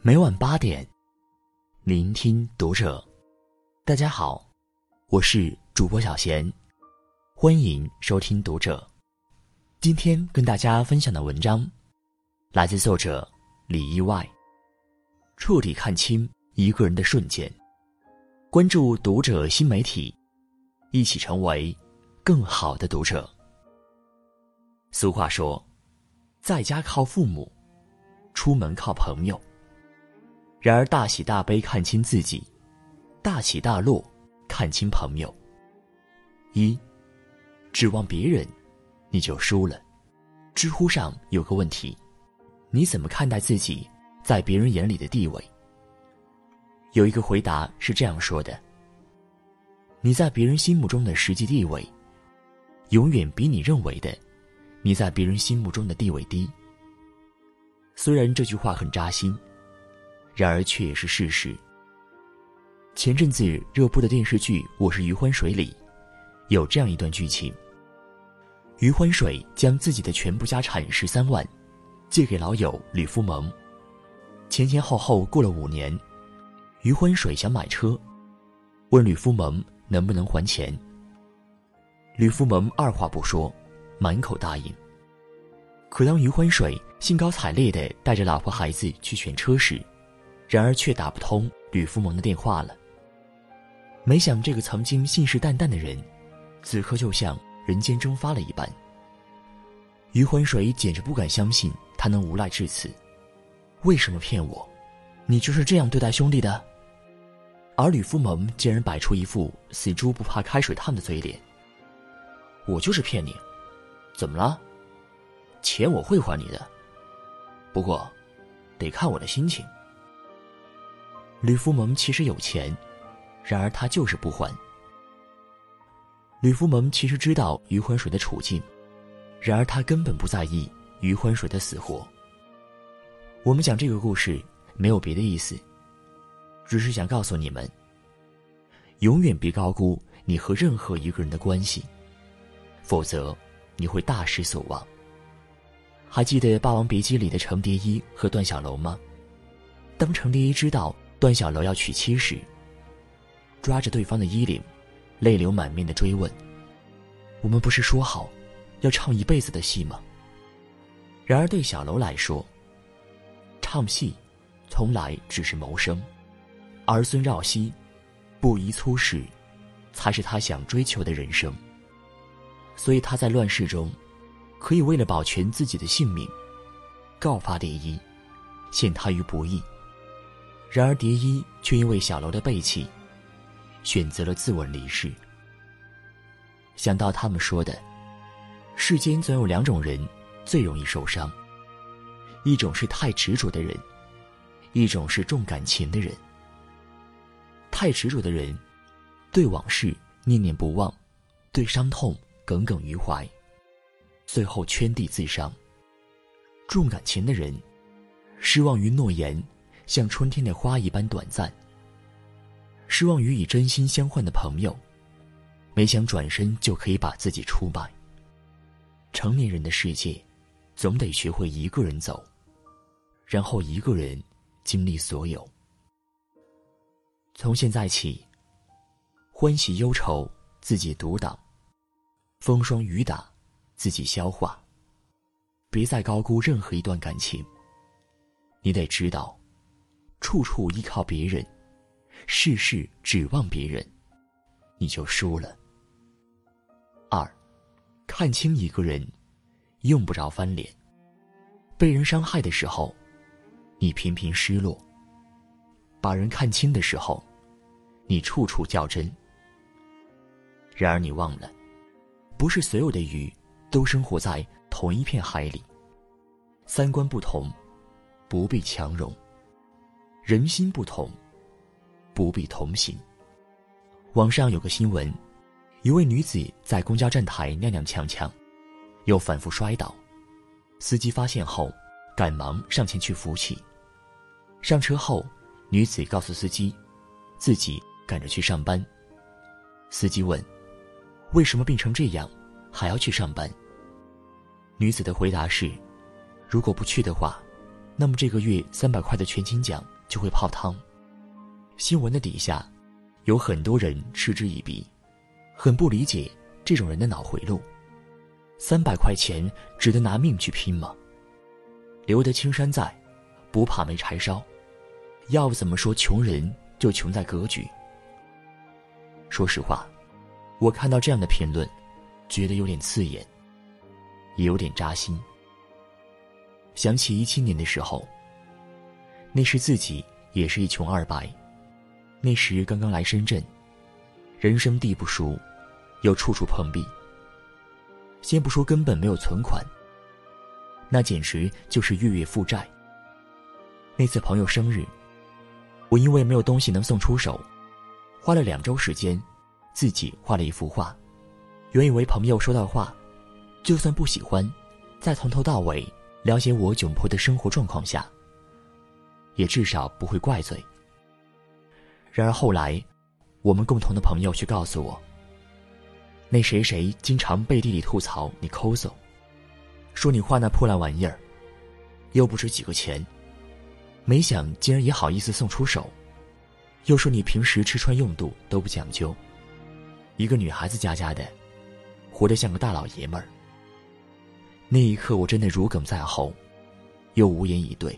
每晚八点，聆听读者。大家好，我是主播小贤，欢迎收听读者。今天跟大家分享的文章，来自作者李意外。彻底看清一个人的瞬间，关注读者新媒体，一起成为更好的读者。俗话说，在家靠父母，出门靠朋友。然而大喜大悲看清自己，大起大落看清朋友。一，指望别人，你就输了。知乎上有个问题：你怎么看待自己在别人眼里的地位？有一个回答是这样说的：你在别人心目中的实际地位，永远比你认为的。你在别人心目中的地位低。虽然这句话很扎心，然而却也是事实。前阵子热播的电视剧《我是余欢水》里，有这样一段剧情：余欢水将自己的全部家产十三万，借给老友吕夫蒙。前前后后过了五年，余欢水想买车，问吕夫蒙能不能还钱。吕夫蒙二话不说。满口答应。可当余欢水兴高采烈的带着老婆孩子去选车时，然而却打不通吕福蒙的电话了。没想这个曾经信誓旦旦的人，此刻就像人间蒸发了一般。余欢水简直不敢相信他能无赖至此。为什么骗我？你就是这样对待兄弟的？而吕福蒙竟然摆出一副死猪不怕开水烫的嘴脸。我就是骗你。怎么了？钱我会还你的，不过得看我的心情。吕福蒙其实有钱，然而他就是不还。吕福蒙其实知道余欢水的处境，然而他根本不在意余欢水的死活。我们讲这个故事没有别的意思，只是想告诉你们：永远别高估你和任何一个人的关系，否则。你会大失所望。还记得《霸王别姬》里的程蝶衣和段小楼吗？当程蝶衣知道段小楼要娶妻时，抓着对方的衣领，泪流满面的追问：“我们不是说好，要唱一辈子的戏吗？”然而对小楼来说，唱戏，从来只是谋生；儿孙绕膝，不宜粗使，才是他想追求的人生。所以他在乱世中，可以为了保全自己的性命，告发蝶衣，陷他于不义。然而蝶衣却因为小楼的背弃，选择了自刎离世。想到他们说的，世间总有两种人最容易受伤，一种是太执着的人，一种是重感情的人。太执着的人，对往事念念不忘，对伤痛。耿耿于怀，最后圈地自伤。重感情的人，失望于诺言像春天的花一般短暂，失望于以真心相换的朋友，没想转身就可以把自己出卖。成年人的世界，总得学会一个人走，然后一个人经历所有。从现在起，欢喜忧愁自己独挡。风霜雨打，自己消化。别再高估任何一段感情。你得知道，处处依靠别人，事事指望别人，你就输了。二，看清一个人，用不着翻脸。被人伤害的时候，你频频失落；把人看清的时候，你处处较真。然而你忘了。不是所有的鱼都生活在同一片海里。三观不同，不必强融；人心不同，不必同行。网上有个新闻，一位女子在公交站台踉踉跄跄，又反复摔倒，司机发现后，赶忙上前去扶起。上车后，女子告诉司机，自己赶着去上班。司机问。为什么病成这样，还要去上班？女子的回答是：如果不去的话，那么这个月三百块的全勤奖就会泡汤。新闻的底下，有很多人嗤之以鼻，很不理解这种人的脑回路。三百块钱值得拿命去拼吗？留得青山在，不怕没柴烧。要不怎么说穷人就穷在格局？说实话，我看到这样的评论，觉得有点刺眼，也有点扎心。想起一七年的时候，那时自己也是一穷二白，那时刚刚来深圳，人生地不熟，又处处碰壁。先不说根本没有存款，那简直就是月月负债。那次朋友生日，我因为没有东西能送出手，花了两周时间，自己画了一幅画。原以为朋友收到画，就算不喜欢，再从头到尾。了解我窘迫的生活状况下，也至少不会怪罪。然而后来，我们共同的朋友却告诉我，那谁谁经常背地里吐槽你抠搜，说你画那破烂玩意儿，又不值几个钱，没想竟然也好意思送出手，又说你平时吃穿用度都不讲究，一个女孩子家家的，活得像个大老爷们儿。那一刻，我真的如鲠在喉，又无言以对。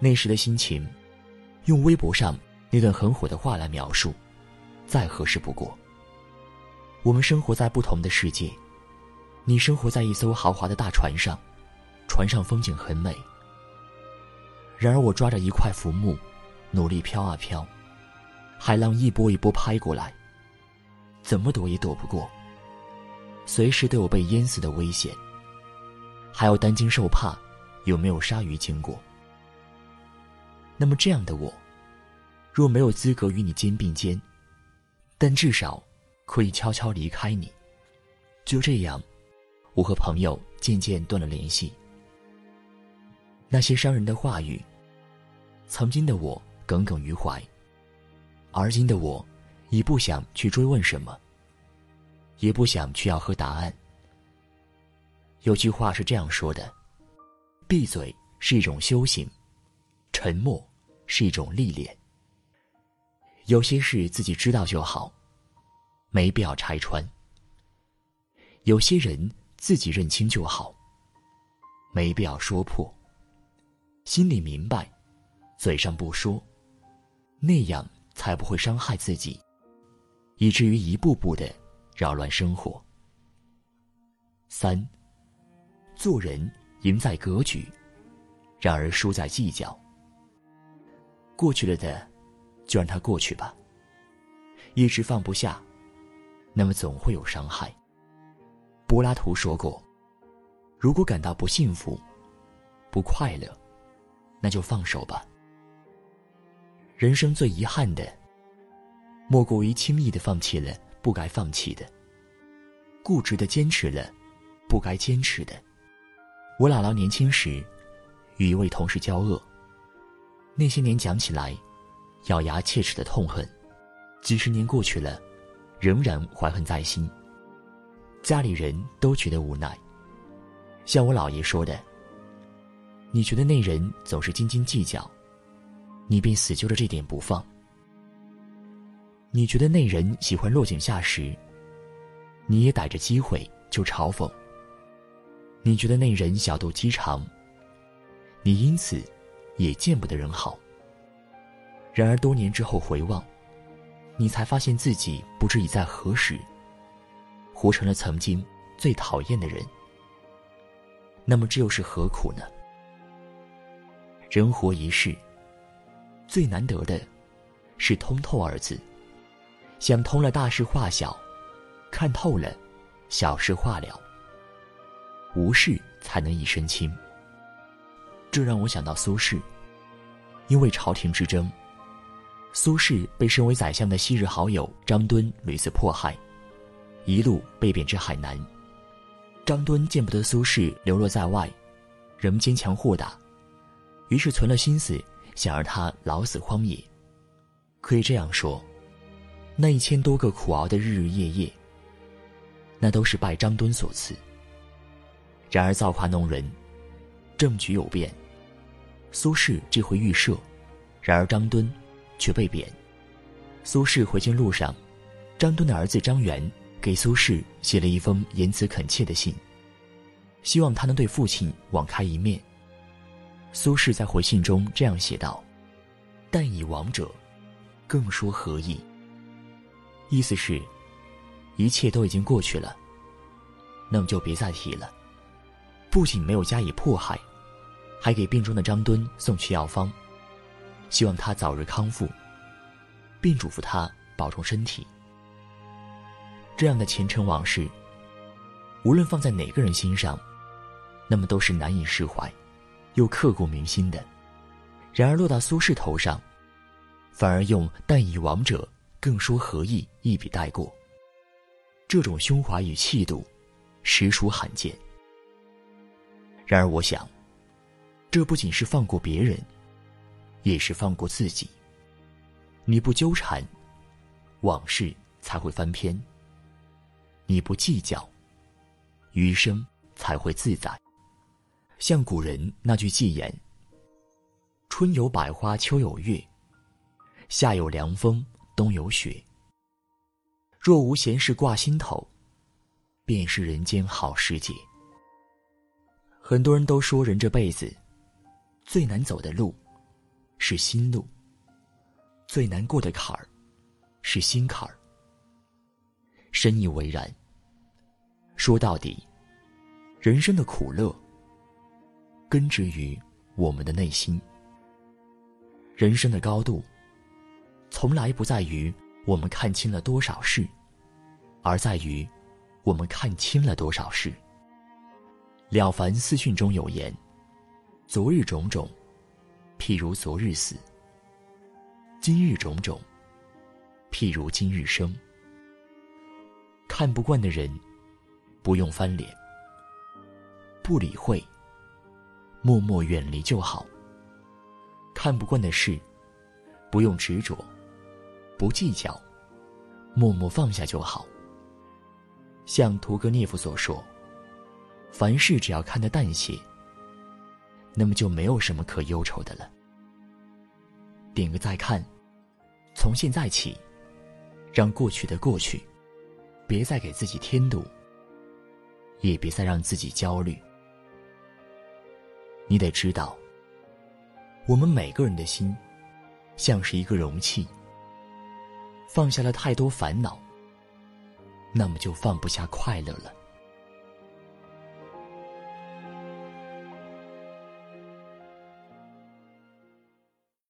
那时的心情，用微博上那段很火的话来描述，再合适不过。我们生活在不同的世界，你生活在一艘豪华的大船上，船上风景很美。然而我抓着一块浮木，努力飘啊飘，海浪一波一波拍过来，怎么躲也躲不过，随时都有被淹死的危险。还要担惊受怕，有没有鲨鱼经过？那么这样的我，若没有资格与你肩并肩，但至少可以悄悄离开你。就这样，我和朋友渐渐断了联系。那些伤人的话语，曾经的我耿耿于怀，而今的我，已不想去追问什么，也不想去要和答案。有句话是这样说的：“闭嘴是一种修行，沉默是一种历练。有些事自己知道就好，没必要拆穿；有些人自己认清就好，没必要说破。心里明白，嘴上不说，那样才不会伤害自己，以至于一步步的扰乱生活。”三。做人赢在格局，然而输在计较。过去了的，就让它过去吧。一直放不下，那么总会有伤害。柏拉图说过：“如果感到不幸福、不快乐，那就放手吧。”人生最遗憾的，莫过于轻易的放弃了不该放弃的，固执的坚持了不该坚持的。我姥姥年轻时，与一位同事交恶。那些年讲起来，咬牙切齿的痛恨，几十年过去了，仍然怀恨在心。家里人都觉得无奈。像我姥爷说的：“你觉得那人总是斤斤计较，你便死揪着这点不放。你觉得那人喜欢落井下石，你也逮着机会就嘲讽。”你觉得那人小肚鸡肠，你因此也见不得人好。然而多年之后回望，你才发现自己不知已在何时活成了曾经最讨厌的人。那么这又是何苦呢？人活一世，最难得的是通透二字。想通了，大事化小；看透了，小事化了。无事才能一身轻。这让我想到苏轼，因为朝廷之争，苏轼被身为宰相的昔日好友张敦屡次迫害，一路被贬至海南。张敦见不得苏轼流落在外，仍坚强豁达，于是存了心思想让他老死荒野。可以这样说，那一千多个苦熬的日日夜夜，那都是拜张敦所赐。然而造化弄人，政局有变，苏轼这回遇赦，然而张敦却被贬。苏轼回京路上，张敦的儿子张元给苏轼写了一封言辞恳切的信，希望他能对父亲网开一面。苏轼在回信中这样写道：“但以亡者，更说何意？”意思是，一切都已经过去了，那么就别再提了。不仅没有加以迫害，还给病中的张敦送去药方，希望他早日康复，并嘱咐他保重身体。这样的前尘往事，无论放在哪个人心上，那么都是难以释怀，又刻骨铭心的。然而落到苏轼头上，反而用“但以亡者，更说何意”一笔带过。这种胸怀与气度，实属罕见。然而，我想，这不仅是放过别人，也是放过自己。你不纠缠，往事才会翻篇；你不计较，余生才会自在。像古人那句寄言：“春有百花，秋有月，夏有凉风，冬有雪。若无闲事挂心头，便是人间好时节。”很多人都说，人这辈子最难走的路是心路，最难过的坎儿是心坎儿。深以为然。说到底，人生的苦乐根植于我们的内心。人生的高度，从来不在于我们看清了多少事，而在于我们看清了多少事。《了凡四训》中有言：“昨日种种，譬如昨日死；今日种种，譬如今日生。”看不惯的人，不用翻脸，不理会，默默远离就好；看不惯的事，不用执着，不计较，默默放下就好。像屠格涅夫所说。凡事只要看得淡些，那么就没有什么可忧愁的了。点个再看，从现在起，让过去的过去，别再给自己添堵，也别再让自己焦虑。你得知道，我们每个人的心，像是一个容器，放下了太多烦恼，那么就放不下快乐了。